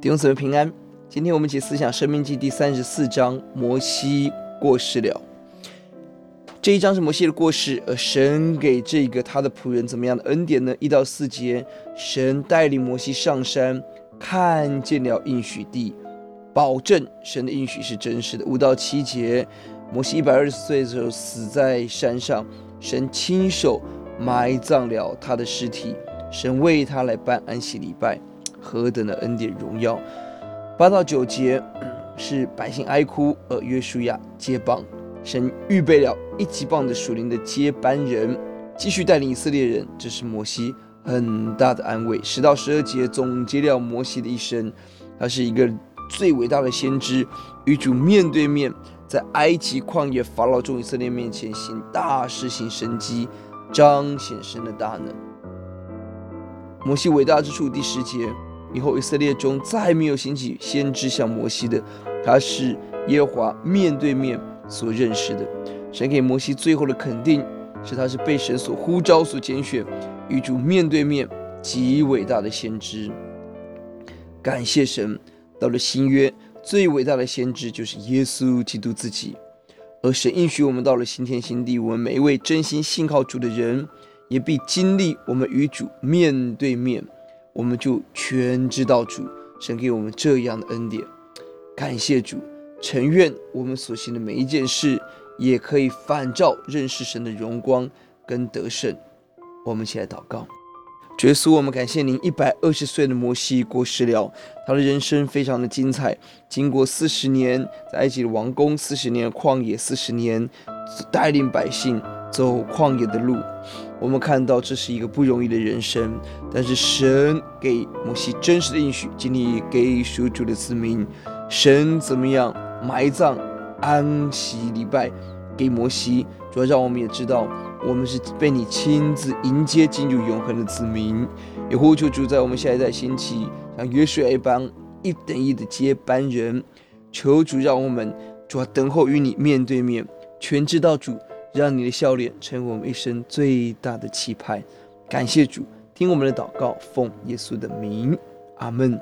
弟兄姊妹平安。今天我们一起思想《生命记》第三十四章，摩西过世了。这一章是摩西的过世，而神给这个他的仆人怎么样的恩典呢？一到四节，神带领摩西上山，看见了应许地，保证神的应许是真实的。五到七节，摩西一百二十岁的时候死在山上，神亲手埋葬了他的尸体。神为他来办安息礼拜，何等的恩典荣耀！八到九节是百姓哀哭，而约书亚接棒，神预备了一级棒的属灵的接班人，继续带领以色列人，这是摩西很大的安慰。十到十二节总结了摩西的一生，他是一个最伟大的先知，与主面对面，在埃及旷野法老众以色列面前行大事行神迹，彰显神的大能。摩西伟大之处，第十节，以后以色列中再没有兴起先知像摩西的，他是耶和华面对面所认识的。神给摩西最后的肯定是，他是被神所呼召、所拣选，与主面对面极伟大的先知。感谢神，到了新约，最伟大的先知就是耶稣基督自己，而神应许我们到了新天新地，我们每一位真心信靠主的人。也必经历我们与主面对面，我们就全知道主神给我们这样的恩典。感谢主，诚愿我们所行的每一件事，也可以反照认识神的荣光跟得胜。我们一起来祷告：耶稣，我们感谢您，一百二十岁的摩西过世了，他的人生非常的精彩，经过四十年在埃及的王宫，四十年旷野，四十年带领百姓走旷野的路。我们看到这是一个不容易的人生，但是神给摩西真实的应许，经历给属主的子民，神怎么样埋葬、安息礼拜给摩西，主要让我们也知道，我们是被你亲自迎接进入永恒的子民。也呼求主在我们下一代兴起，像约书亚一般一等一的接班人，求主让我们主要等候与你面对面，全知道主。让你的笑脸成为我们一生最大的期盼。感谢主，听我们的祷告，奉耶稣的名，阿门。